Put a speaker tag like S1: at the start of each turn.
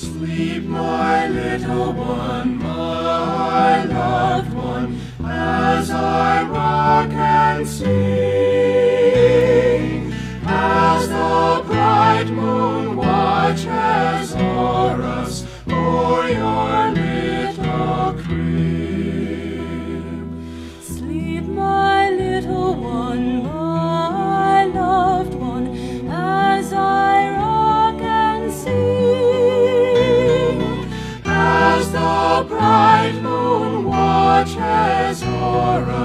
S1: Sleep, my little one, my loved one, as I rock and sing, as the bright moon watches o'er us, o'er your bright moon watches o'er